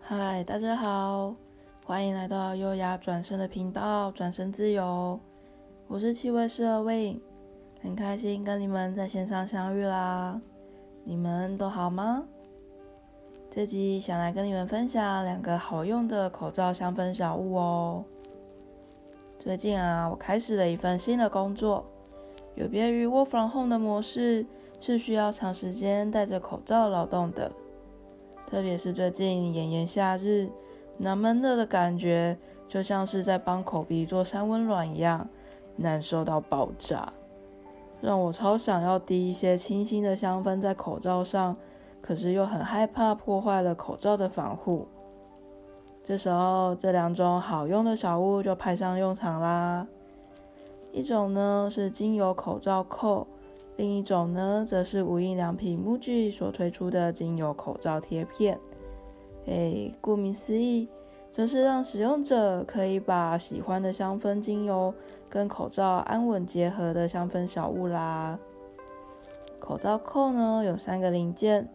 嗨，大家好，欢迎来到优雅转身的频道，转身自由。我是气味师二位很开心跟你们在线上相遇啦。你们都好吗？这集想来跟你们分享两个好用的口罩香氛小物哦。最近啊，我开始了一份新的工作，有别于 Work from Home 的模式，是需要长时间戴着口罩劳动的。特别是最近炎炎夏日，那闷热的感觉就像是在帮口鼻做三温暖一样，难受到爆炸，让我超想要滴一些清新的香氛在口罩上，可是又很害怕破坏了口罩的防护。这时候，这两种好用的小物就派上用场啦。一种呢是精油口罩扣。另一种呢，则是无印良品 MUJI 所推出的精油口罩贴片。诶，顾名思义，则是让使用者可以把喜欢的香氛精油跟口罩安稳结合的香氛小物啦。口罩扣呢，有三个零件，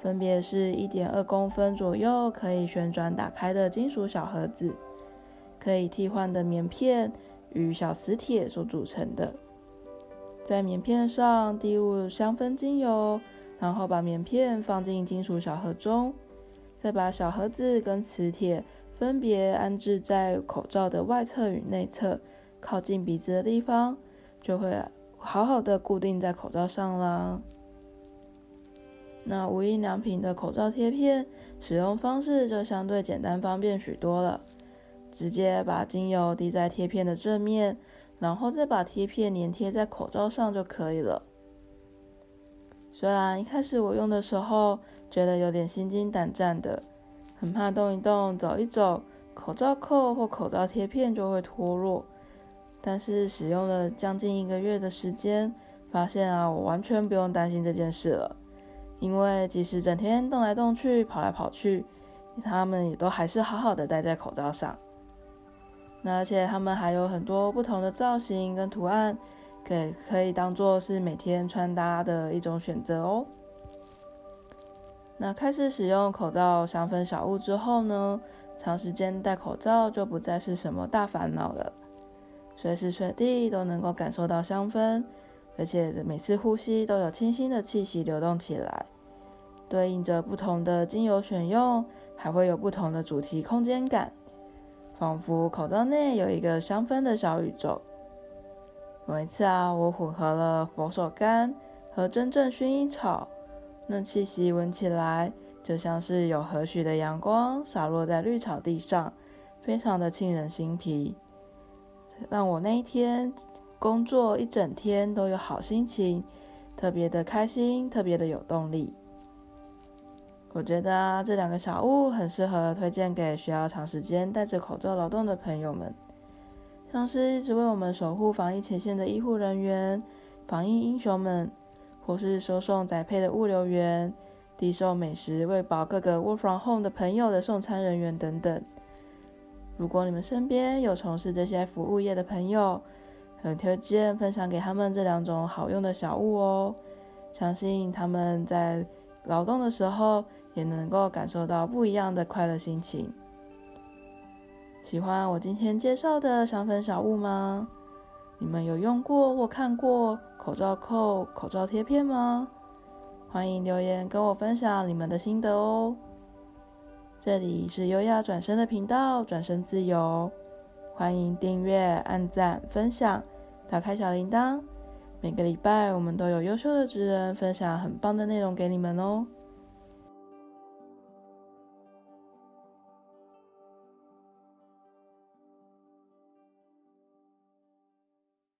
分别是一点二公分左右可以旋转打开的金属小盒子，可以替换的棉片与小磁铁所组成的。在棉片上滴入香氛精油，然后把棉片放进金属小盒中，再把小盒子跟磁铁分别安置在口罩的外侧与内侧，靠近鼻子的地方，就会好好的固定在口罩上啦。那无印良品的口罩贴片使用方式就相对简单方便许多了，直接把精油滴在贴片的正面。然后再把贴片粘贴在口罩上就可以了。虽然一开始我用的时候觉得有点心惊胆战的，很怕动一动、走一走，口罩扣或口罩贴片就会脱落。但是使用了将近一个月的时间，发现啊，我完全不用担心这件事了。因为即使整天动来动去、跑来跑去，它们也都还是好好的戴在口罩上。那而且它们还有很多不同的造型跟图案，可可以当做是每天穿搭的一种选择哦。那开始使用口罩香氛小物之后呢，长时间戴口罩就不再是什么大烦恼了，随时随地都能够感受到香氛，而且每次呼吸都有清新的气息流动起来，对应着不同的精油选用，还会有不同的主题空间感。仿佛口罩内有一个香氛的小宇宙。有一次啊，我混合了佛手柑和真正薰衣草，那气息闻起来就像是有和煦的阳光洒落在绿草地上，非常的沁人心脾，让我那一天工作一整天都有好心情，特别的开心，特别的有动力。我觉得，这两个小物很适合推荐给需要长时间戴着口罩劳动的朋友们，像是一直为我们守护防疫前线的医护人员、防疫英雄们，或是收送宅配的物流员、递送美食喂饱各个 work from home 的朋友的送餐人员等等。如果你们身边有从事这些服务业的朋友，很推荐分享给他们这两种好用的小物哦，相信他们在劳动的时候，也能够感受到不一样的快乐心情。喜欢我今天介绍的香氛小物吗？你们有用过或看过口罩扣、口罩贴片吗？欢迎留言跟我分享你们的心得哦。这里是优雅转身的频道，转身自由。欢迎订阅、按赞、分享，打开小铃铛。每个礼拜我们都有优秀的职人分享很棒的内容给你们哦。